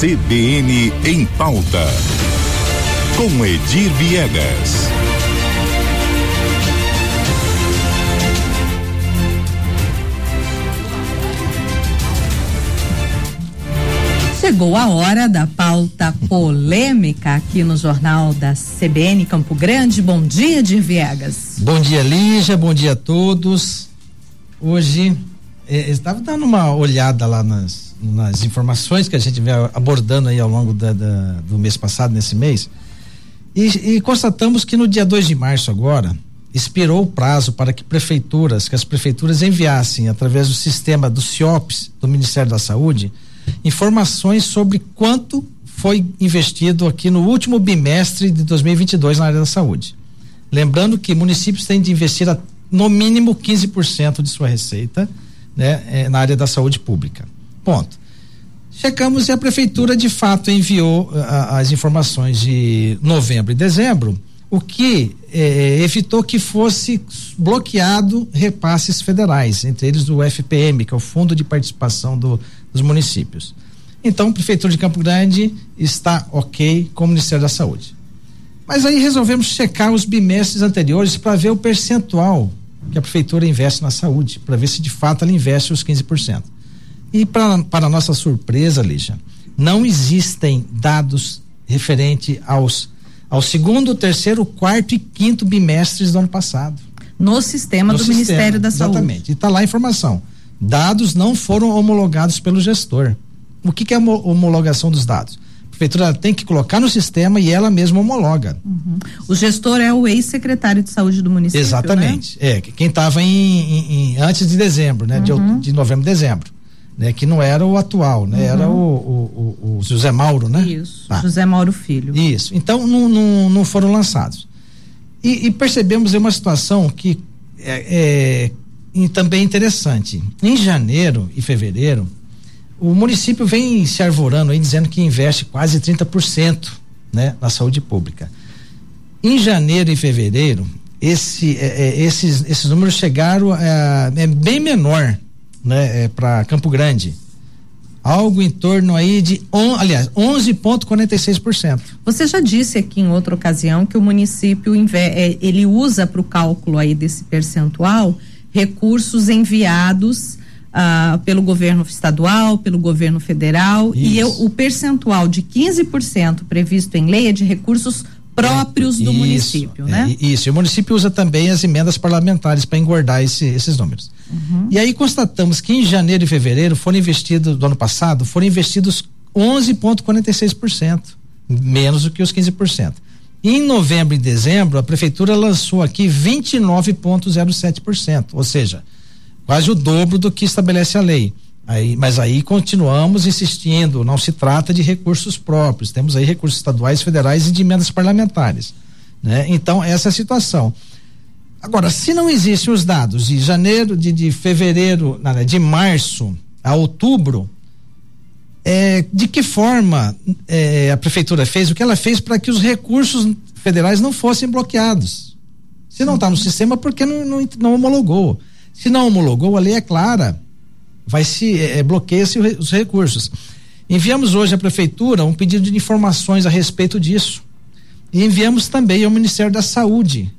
CBN em pauta. Com Edir Viegas. Chegou a hora da pauta polêmica aqui no Jornal da CBN Campo Grande. Bom dia, Edir Viegas. Bom dia, Lígia. Bom dia a todos. Hoje, eh, estava dando uma olhada lá nas, nas informações que a gente vem abordando aí ao longo da, da, do mês passado, nesse mês, e, e constatamos que no dia 2 de março agora, expirou o prazo para que prefeituras, que as prefeituras enviassem através do sistema do CIOPS do Ministério da Saúde, informações sobre quanto foi investido aqui no último bimestre de 2022 na área da saúde. Lembrando que municípios têm de investir a, no mínimo 15% de sua receita né, eh, na área da saúde pública. Ponto. Checamos e a prefeitura de fato enviou a, ah, ah, as informações de novembro e dezembro, o que eh, evitou que fosse bloqueado repasses federais, entre eles o FPM, que é o Fundo de Participação do, dos Municípios. Então, a Prefeitura de Campo Grande está ok com o Ministério da Saúde. Mas aí resolvemos checar os bimestres anteriores para ver o percentual que a Prefeitura investe na saúde, para ver se de fato ela investe os 15%. E pra, para nossa surpresa, Lígia, não existem dados referente aos ao segundo, terceiro, quarto e quinto bimestres do ano passado. No sistema no do sistema, Ministério da Saúde. Exatamente. E está lá a informação. Dados não foram homologados pelo gestor. O que, que é a homologação dos dados? A prefeitura tem que colocar no sistema e ela mesma homologa. Uhum. O gestor é o ex-secretário de saúde do município. Exatamente. Né? É, quem estava em, em, antes de dezembro, né? Uhum. De, de novembro, dezembro né? Que não era o atual, né? Uhum. Era o, o, o, José Mauro, né? Isso, ah. José Mauro Filho. Isso, então não, não, não foram lançados. E, e percebemos uma situação que é, é também interessante. Em janeiro e fevereiro, o município vem se arvorando aí dizendo que investe quase 30% né, na saúde pública. Em janeiro e fevereiro, esse, é, é esses, esses números chegaram a, é bem menor né, é, para Campo Grande. Algo em torno aí de, on, aliás, 11,46%. Você já disse aqui em outra ocasião que o município é, ele usa para o cálculo aí desse percentual recursos enviados ah, pelo governo estadual, pelo governo federal Isso. e eu, o percentual de 15% previsto em lei é de recursos próprios do isso, município, né? É, isso, e o município usa também as emendas parlamentares para engordar esse, esses números. Uhum. E aí constatamos que em janeiro e fevereiro foram investidos, do ano passado, foram investidos 11,46%, menos do que os 15%. Em novembro e dezembro, a prefeitura lançou aqui 29,07%, ou seja, quase o dobro do que estabelece a lei. Aí, mas aí continuamos insistindo, não se trata de recursos próprios, temos aí recursos estaduais, federais e de emendas parlamentares. Né? Então, essa é a situação. Agora, se não existem os dados de janeiro, de, de fevereiro, de março a outubro, é, de que forma é, a prefeitura fez o que ela fez para que os recursos federais não fossem bloqueados? Se não está no sistema, porque não, não, não homologou? Se não homologou, a lei é clara vai se é, bloqueia-se os recursos. Enviamos hoje à prefeitura um pedido de informações a respeito disso. E enviamos também ao Ministério da Saúde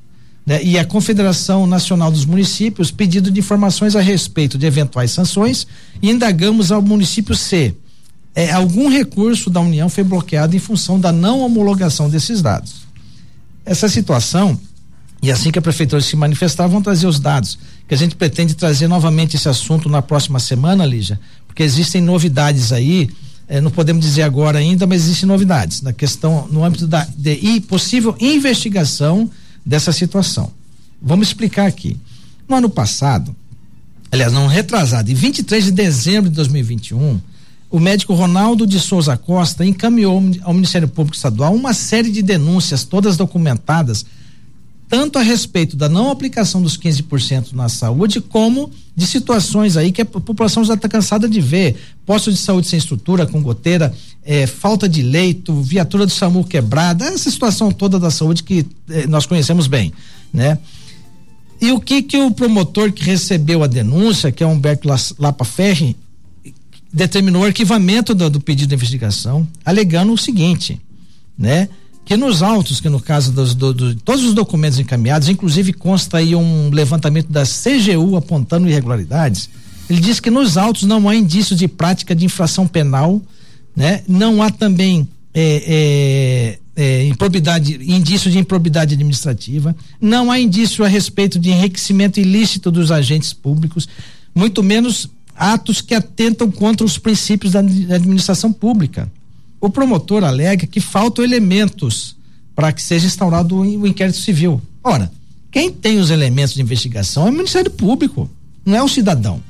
né, e à Confederação Nacional dos Municípios pedido de informações a respeito de eventuais sanções e indagamos ao município se é, algum recurso da União foi bloqueado em função da não homologação desses dados. Essa situação e assim que a prefeitura se manifestar, vão trazer os dados. Que a gente pretende trazer novamente esse assunto na próxima semana, Lígia, porque existem novidades aí. Eh, não podemos dizer agora ainda, mas existem novidades na questão, no âmbito da de, possível investigação dessa situação. Vamos explicar aqui. No ano passado, aliás, não retrasado, em 23 de dezembro de 2021, o médico Ronaldo de Souza Costa encaminhou ao Ministério Público Estadual uma série de denúncias, todas documentadas, tanto a respeito da não aplicação dos 15% na saúde, como de situações aí que a população já está cansada de ver. Posto de saúde sem estrutura, com goteira, é, falta de leito, viatura do SAMU quebrada, essa situação toda da saúde que é, nós conhecemos bem, né? E o que que o promotor que recebeu a denúncia, que é Humberto Lapa Ferri, determinou o arquivamento do, do pedido de investigação, alegando o seguinte, né? Que nos autos, que no caso dos do, do, todos os documentos encaminhados, inclusive consta aí um levantamento da CGU apontando irregularidades, ele diz que nos autos não há indícios de prática de infração penal, né? Não há também é, é, é, improbidade, indício de improbidade administrativa, não há indício a respeito de enriquecimento ilícito dos agentes públicos, muito menos atos que atentam contra os princípios da administração pública o promotor alega que faltam elementos para que seja instaurado o inquérito civil. Ora, quem tem os elementos de investigação é o Ministério Público, não é o cidadão.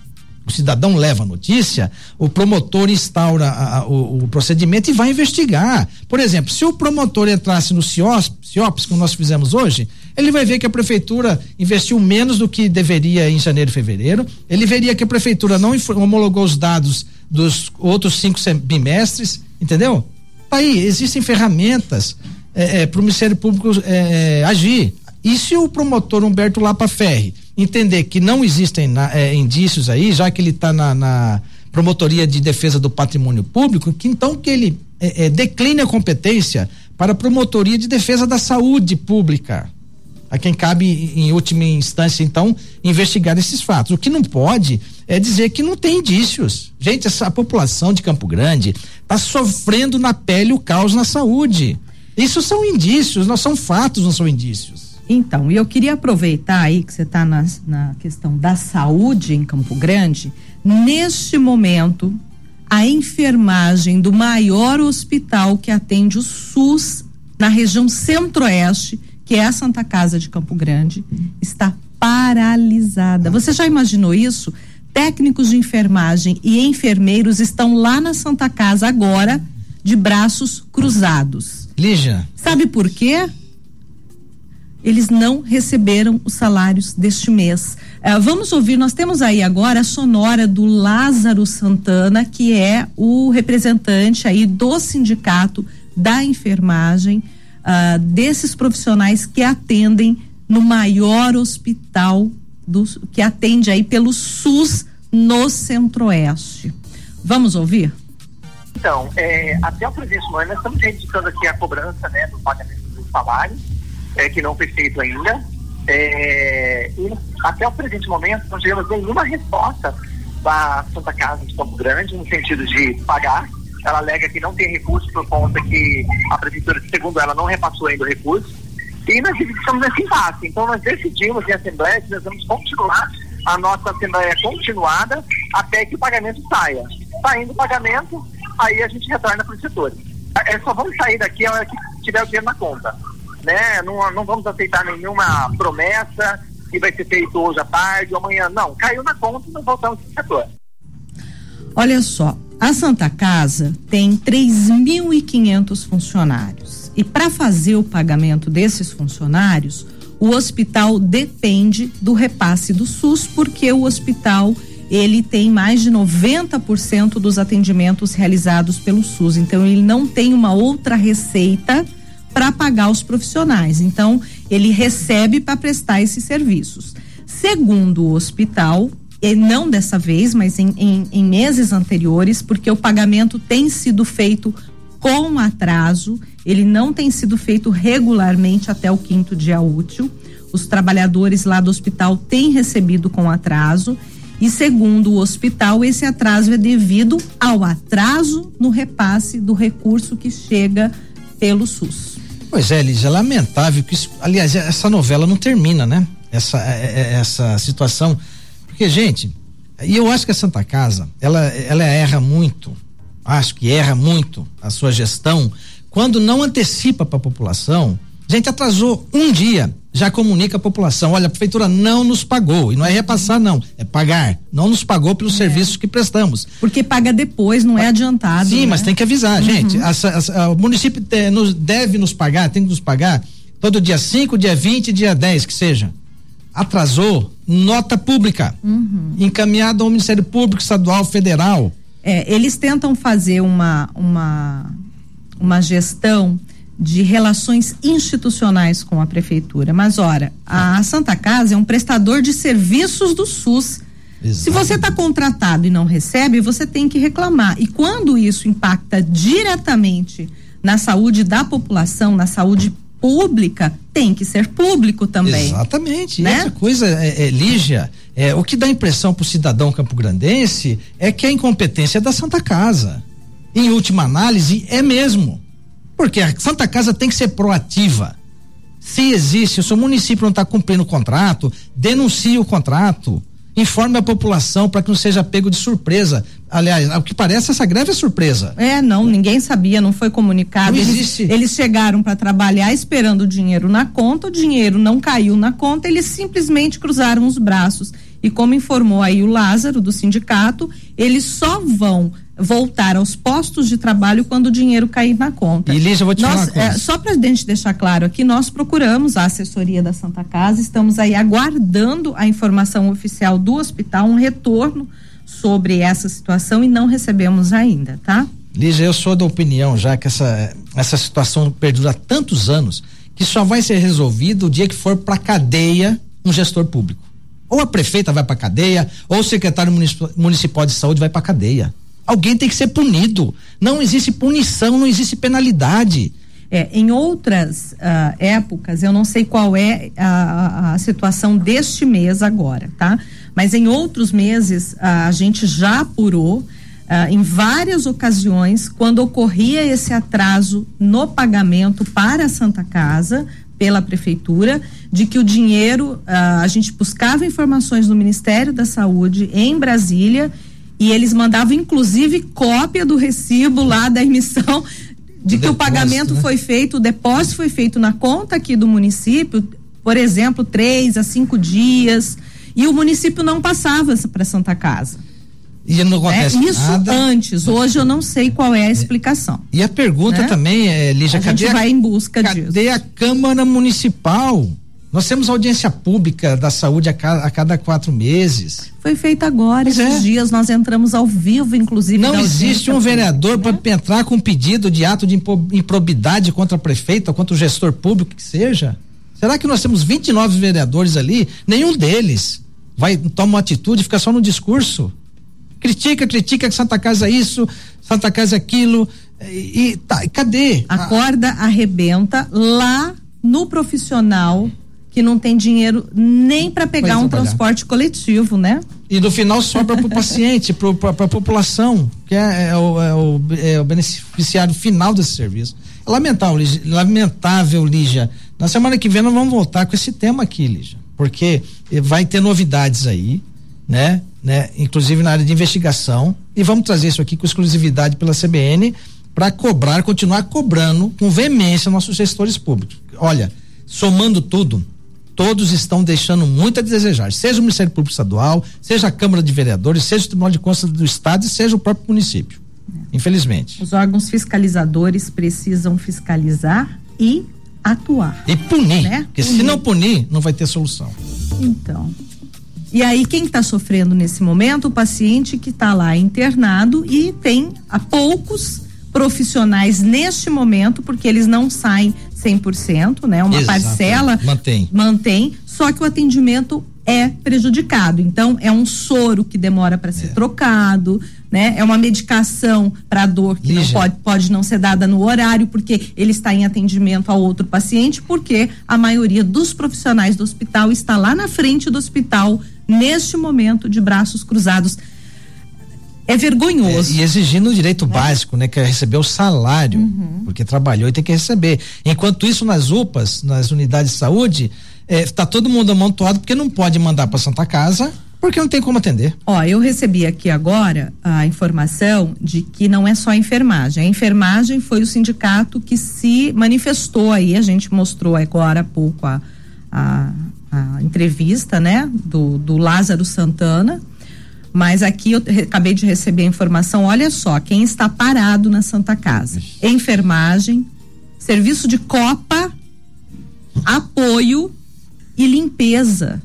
O cidadão leva a notícia, o promotor instaura a, a, o, o, procedimento e vai investigar. Por exemplo, se o promotor entrasse no CIOPS, CIOPS, como nós fizemos hoje, ele vai ver que a prefeitura investiu menos do que deveria em janeiro e fevereiro, ele veria que a prefeitura não homologou os dados dos outros cinco bimestres, entendeu? Aí, existem ferramentas é, é, para o Ministério Público é, é, agir. E se o promotor Humberto Lapa Ferri entender que não existem na, é, indícios aí, já que ele está na, na, promotoria de defesa do patrimônio público, que então que ele é, decline a competência para a promotoria de defesa da saúde pública a quem cabe, em última instância, então, investigar esses fatos. O que não pode é dizer que não tem indícios. Gente, essa população de Campo Grande está sofrendo na pele o caos na saúde. Isso são indícios, não são fatos, não são indícios. Então, e eu queria aproveitar aí que você está na, na questão da saúde em Campo Grande. Neste momento, a enfermagem do maior hospital que atende o SUS na região centro-oeste que é a Santa Casa de Campo Grande, está paralisada. Você já imaginou isso? Técnicos de enfermagem e enfermeiros estão lá na Santa Casa agora, de braços cruzados. Lígia. Sabe por quê? Eles não receberam os salários deste mês. Uh, vamos ouvir, nós temos aí agora a sonora do Lázaro Santana, que é o representante aí do sindicato da enfermagem uh, desses profissionais que atendem no maior hospital do, que atende aí pelo SUS no Centro-Oeste. Vamos ouvir? Então, é, até o presente momento, nós estamos registrando aqui a cobrança né, do pagamento do salário, é, que não foi feito ainda. É, e até o presente momento, não tivemos nenhuma resposta da Santa Casa de Campo Grande, no sentido de pagar ela alega que não tem recurso por conta que a prefeitura, segundo ela, não repassou ainda o recurso. E nós estamos nesse impasse. Então nós decidimos em assembleia que nós vamos continuar a nossa assembleia continuada até que o pagamento saia. Saindo o pagamento, aí a gente retorna para os setores. É, só vamos sair daqui a hora que tiver o dinheiro na conta. Né? Não, não vamos aceitar nenhuma promessa que vai ser feito hoje à tarde ou amanhã. Não, caiu na conta e nós voltamos para o setor. Olha só, a Santa Casa tem 3.500 funcionários. E para fazer o pagamento desses funcionários, o hospital depende do repasse do SUS, porque o hospital ele tem mais de 90% dos atendimentos realizados pelo SUS. Então ele não tem uma outra receita para pagar os profissionais. Então ele recebe para prestar esses serviços. Segundo o hospital, e não dessa vez, mas em, em, em meses anteriores, porque o pagamento tem sido feito com atraso, ele não tem sido feito regularmente até o quinto dia útil. Os trabalhadores lá do hospital têm recebido com atraso. E segundo o hospital, esse atraso é devido ao atraso no repasse do recurso que chega pelo SUS. Pois é, Lígia, é lamentável que isso, aliás, essa novela não termina, né? Essa, é, é, essa situação porque, gente, e eu acho que a Santa Casa, ela, ela erra muito, acho que erra muito a sua gestão, quando não antecipa para a população. A gente atrasou um dia, já comunica a população, olha, a prefeitura não nos pagou, e não é repassar não, é pagar, não nos pagou pelos é. serviços que prestamos. Porque paga depois, não é adiantado. Sim, né? mas tem que avisar, uhum. gente, a, a, a, o município te, nos, deve nos pagar, tem que nos pagar todo dia 5, dia 20, dia 10, que seja atrasou, nota pública, uhum. encaminhada ao Ministério Público Estadual Federal. É, eles tentam fazer uma, uma, uma gestão de relações institucionais com a prefeitura. Mas, ora, a Santa Casa é um prestador de serviços do SUS. Exato. Se você está contratado e não recebe, você tem que reclamar. E quando isso impacta diretamente na saúde da população, na saúde pública, tem que ser público também. Exatamente. Né? Essa coisa, é, é, Lígia, é, o que dá impressão para o cidadão campograndense é que a incompetência é da Santa Casa. Em última análise, é mesmo. Porque a Santa Casa tem que ser proativa. Se existe, se o seu município não está cumprindo o contrato, denuncie o contrato informe a população para que não seja pego de surpresa. Aliás, o que parece essa greve é surpresa. É, não, ninguém sabia, não foi comunicado. Não existe. Eles, eles chegaram para trabalhar esperando o dinheiro na conta, o dinheiro não caiu na conta, eles simplesmente cruzaram os braços. E como informou aí o Lázaro do sindicato, eles só vão voltar aos postos de trabalho quando o dinheiro cair na conta. E Lígia, vou te nós, falar é, Só para a gente deixar claro aqui, nós procuramos a assessoria da Santa Casa, estamos aí aguardando a informação oficial do hospital, um retorno sobre essa situação e não recebemos ainda, tá? Lígia, eu sou da opinião já que essa, essa situação perdura há tantos anos que só vai ser resolvido o dia que for para cadeia um gestor público. Ou a prefeita vai para cadeia, ou o secretário municipal de saúde vai para cadeia. Alguém tem que ser punido. Não existe punição, não existe penalidade. É, em outras uh, épocas, eu não sei qual é a, a, situação deste mês agora, tá? Mas em outros meses, uh, a gente já apurou uh, em várias ocasiões, quando ocorria esse atraso no pagamento para a Santa Casa, pela prefeitura, de que o dinheiro, a gente buscava informações no Ministério da Saúde em Brasília e eles mandavam inclusive cópia do recibo lá da emissão de o que depósito, o pagamento né? foi feito, o depósito foi feito na conta aqui do município, por exemplo, três a cinco dias, e o município não passava para Santa Casa. E não acontece é, isso nada. antes. Hoje eu não sei qual é a explicação. E a pergunta né? também é, Lígia, a cadê gente vai em busca cadê disso? Cadê a Câmara Municipal? Nós temos audiência pública da saúde a cada, a cada quatro meses. Foi feita agora, esses é. dias nós entramos ao vivo, inclusive. Não existe um vereador né? para entrar com um pedido de ato de improbidade contra a prefeita, contra o gestor público que seja. Será que nós temos 29 vereadores ali? Nenhum deles vai tomar uma atitude, fica só no discurso. Critica, critica que Santa Casa é isso, Santa Casa é aquilo. E, e tá, cadê? A corda arrebenta lá no profissional que não tem dinheiro nem para pegar um transporte coletivo, né? E no final sobra para o paciente, para a população, que é, é, o, é, o, é, o, beneficiário final desse serviço. É lamentável, Lígia, lamentável, Lígia. Na semana que vem nós vamos voltar com esse tema aqui, Lígia, porque vai ter novidades aí, né? né? Inclusive na área de investigação e vamos trazer isso aqui com exclusividade pela CBN para cobrar, continuar cobrando com veemência nossos gestores públicos. Olha, somando tudo, todos estão deixando muito a desejar, seja o Ministério Público Estadual, seja a Câmara de Vereadores, seja o Tribunal de Contas do Estado e seja o próprio município. É. Infelizmente. Os órgãos fiscalizadores precisam fiscalizar e atuar. E punir. Né? Porque punir. se não punir, não vai ter solução. Então. E aí, quem está sofrendo nesse momento? O paciente que está lá internado e tem há poucos profissionais neste momento, porque eles não saem 100%, né? Uma parcela mantém. mantém, só que o atendimento é prejudicado. Então, é um soro que demora para ser é. trocado, né? É uma medicação para dor que não pode, pode não ser dada no horário, porque ele está em atendimento a outro paciente, porque a maioria dos profissionais do hospital está lá na frente do hospital neste momento de braços cruzados é vergonhoso. É, e exigindo o direito é. básico, né? Que é receber o salário, uhum. porque trabalhou e tem que receber. Enquanto isso, nas UPAs, nas unidades de saúde, está é, todo mundo amontoado porque não pode mandar para Santa Casa porque não tem como atender. Ó, eu recebi aqui agora a informação de que não é só a enfermagem. A enfermagem foi o sindicato que se manifestou aí, a gente mostrou agora há pouco a, a, a entrevista, né, do, do Lázaro Santana, mas aqui eu acabei de receber a informação, olha só, quem está parado na Santa Casa? Enfermagem, serviço de copa, apoio e limpeza.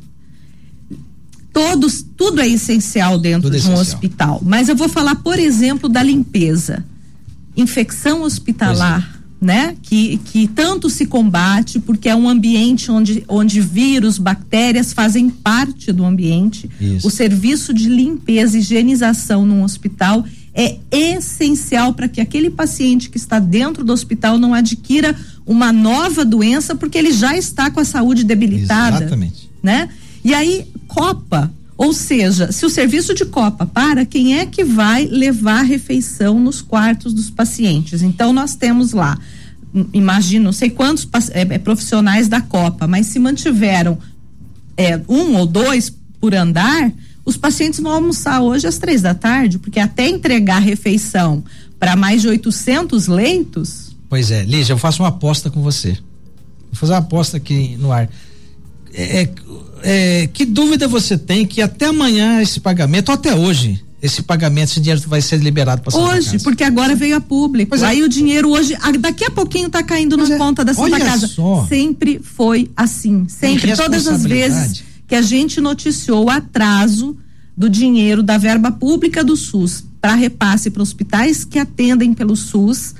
Todos, tudo é essencial dentro tudo de um essencial. hospital. Mas eu vou falar, por exemplo, da limpeza. Infecção hospitalar né? Que, que tanto se combate, porque é um ambiente onde, onde vírus, bactérias fazem parte do ambiente. Isso. O serviço de limpeza e higienização num hospital é essencial para que aquele paciente que está dentro do hospital não adquira uma nova doença, porque ele já está com a saúde debilitada. Exatamente. Né? E aí, Copa, ou seja, se o serviço de Copa para, quem é que vai levar a refeição nos quartos dos pacientes? Então, nós temos lá imagino, não sei quantos é, é, profissionais da Copa, mas se mantiveram é, um ou dois por andar, os pacientes vão almoçar hoje às três da tarde, porque até entregar refeição para mais de 800 leitos. Pois é, Lígia, eu faço uma aposta com você. Vou fazer uma aposta aqui no ar. É, é, é que dúvida você tem que até amanhã esse pagamento, ou até hoje, esse pagamento, esse dinheiro vai ser liberado para Hoje, porque agora veio a público. É. Aí o dinheiro hoje, daqui a pouquinho está caindo na é. conta da Santa Olha Casa. Só. Sempre foi assim, sempre, todas as vezes que a gente noticiou o atraso do dinheiro da verba pública do SUS para repasse para hospitais que atendem pelo SUS,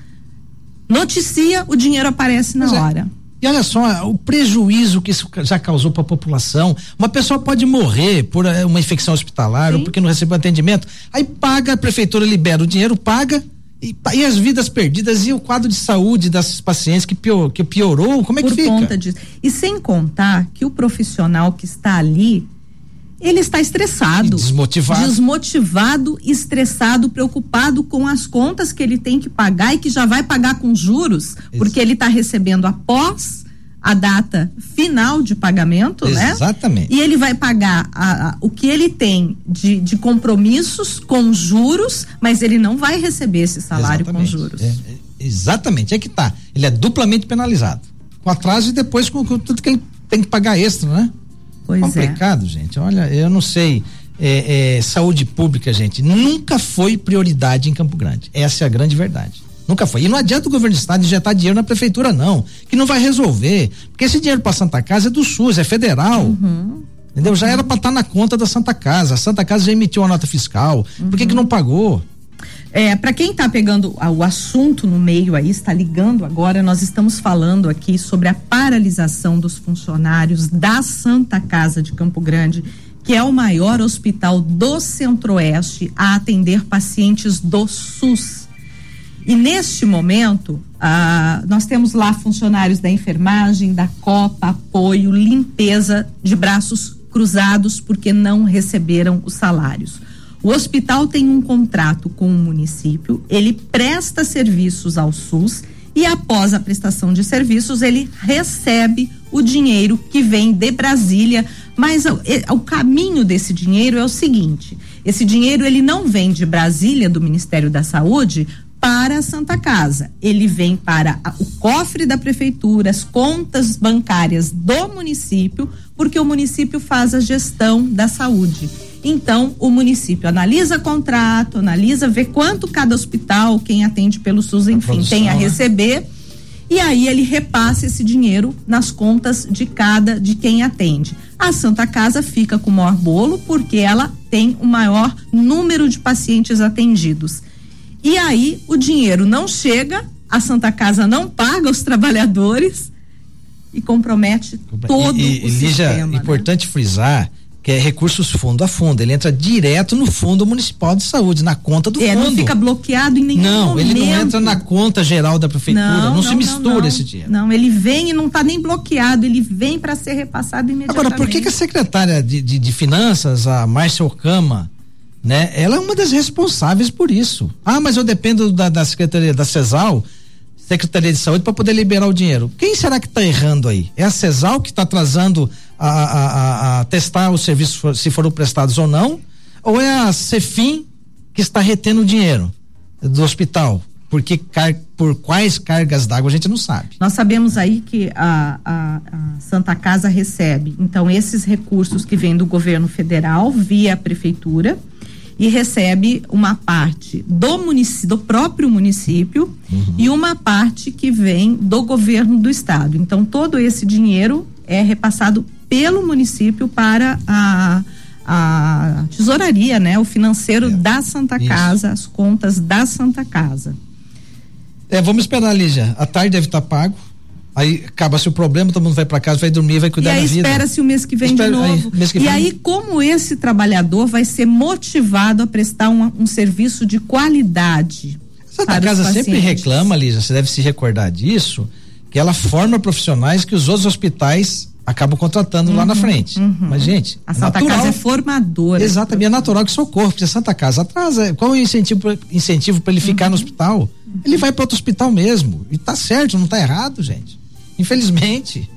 noticia, o dinheiro aparece na é. hora. E olha só o prejuízo que isso já causou para a população. Uma pessoa pode morrer por eh, uma infecção hospitalar Sim. ou porque não recebeu atendimento. Aí paga, a prefeitura libera o dinheiro, paga. E, e, as vidas perdidas e o quadro de saúde desses pacientes que, pior, que piorou, como é Por que fica? Por conta disso. E sem contar que o profissional que está ali, ele está estressado. E desmotivado. Desmotivado, estressado, preocupado com as contas que ele tem que pagar e que já vai pagar com juros, porque ele está recebendo após a data final de pagamento, Exatamente. né? Exatamente. E ele vai pagar a, a, o que ele tem de, de compromissos com juros, mas ele não vai receber esse salário Exatamente. com juros. É, é, exatamente, é que tá. Ele é duplamente penalizado. Com atraso e depois com, com tudo que ele tem que pagar extra, né? Pois é. Complicado, é. gente. Olha, eu não sei. É, é, saúde pública, gente, nunca foi prioridade em Campo Grande. Essa é a grande verdade. Nunca foi. E não adianta o governo do estado injetar dinheiro na prefeitura, não. Que não vai resolver. Porque esse dinheiro para Santa Casa é do SUS, é federal. Uhum. Entendeu? Já era para estar tá na conta da Santa Casa. A Santa Casa já emitiu a nota fiscal. Uhum. Por que, que não pagou? É, para quem está pegando o assunto no meio aí, está ligando agora, nós estamos falando aqui sobre a paralisação dos funcionários da Santa Casa de Campo Grande, que é o maior hospital do Centro-Oeste a atender pacientes do SUS. E neste momento, ah, nós temos lá funcionários da enfermagem, da Copa, apoio, limpeza de braços cruzados porque não receberam os salários. O hospital tem um contrato com o município, ele presta serviços ao SUS e após a prestação de serviços ele recebe o dinheiro que vem de Brasília, mas o, o caminho desse dinheiro é o seguinte: esse dinheiro ele não vem de Brasília do Ministério da Saúde para a Santa Casa. Ele vem para o cofre da prefeitura, as contas bancárias do município, porque o município faz a gestão da saúde. Então, o município analisa contrato, analisa, vê quanto cada hospital, quem atende pelo SUS, enfim, a tem a né? receber. E aí ele repassa esse dinheiro nas contas de cada de quem atende. A Santa Casa fica com o maior bolo porque ela tem o maior número de pacientes atendidos. E aí o dinheiro não chega, a Santa Casa não paga os trabalhadores e compromete todo e, e, o Lígia, sistema. Né? importante né? frisar que é recursos fundo a fundo. Ele entra direto no Fundo Municipal de Saúde, na conta do é, fundo. Não fica bloqueado em nenhum não, momento. Não, ele não entra na conta geral da prefeitura. Não, não, não se mistura não, esse dinheiro. Não, ele vem e não está nem bloqueado. Ele vem para ser repassado imediatamente. Agora, por que, que a secretária de, de, de Finanças, a Márcia Ocama, né? Ela é uma das responsáveis por isso. Ah, mas eu dependo da, da secretaria da CESAL, Secretaria de Saúde, para poder liberar o dinheiro. Quem será que está errando aí? É a CESAL que está atrasando a, a, a, testar os serviços se foram prestados ou não? Ou é a Cefim que está retendo o dinheiro do hospital? Porque car, por quais cargas d'água a gente não sabe. Nós sabemos aí que a, a, a, Santa Casa recebe, então, esses recursos que vêm do governo federal via a prefeitura e recebe uma parte do município, do próprio município uhum. e uma parte que vem do governo do estado. Então todo esse dinheiro é repassado pelo município para a a tesouraria, né, o financeiro é. da Santa Isso. Casa, as contas da Santa Casa. É, vamos esperar, Lígia. A tarde deve estar tá pago. Aí acaba-se o problema, todo mundo vai para casa, vai dormir, vai cuidar da vida. E aí espera-se o mês que vem Espera, de novo. Aí, e vem... aí, como esse trabalhador vai ser motivado a prestar um, um serviço de qualidade? Santa Casa sempre reclama, Lígia, você deve se recordar disso, que ela forma profissionais que os outros hospitais acabam contratando uhum, lá na uhum, frente. Uhum. Mas, gente. A Santa natural, Casa é formadora. Exatamente, é natural que socorro, porque a Santa Casa atrasa. Qual é o incentivo, incentivo para ele ficar uhum. no hospital? Ele vai para outro hospital mesmo. E tá certo, não tá errado, gente. Infelizmente,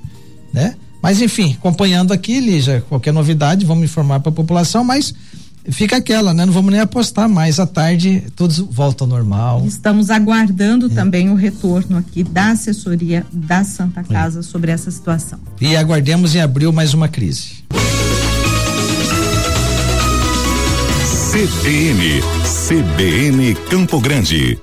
né? Mas enfim, acompanhando aqui, Lígia, qualquer novidade, vamos informar para a população, mas fica aquela, né? Não vamos nem apostar mais. À tarde, tudo volta ao normal. Estamos aguardando é. também o retorno aqui da assessoria da Santa Casa é. sobre essa situação. E aguardemos em abril mais uma crise. CBN, CBN Campo Grande.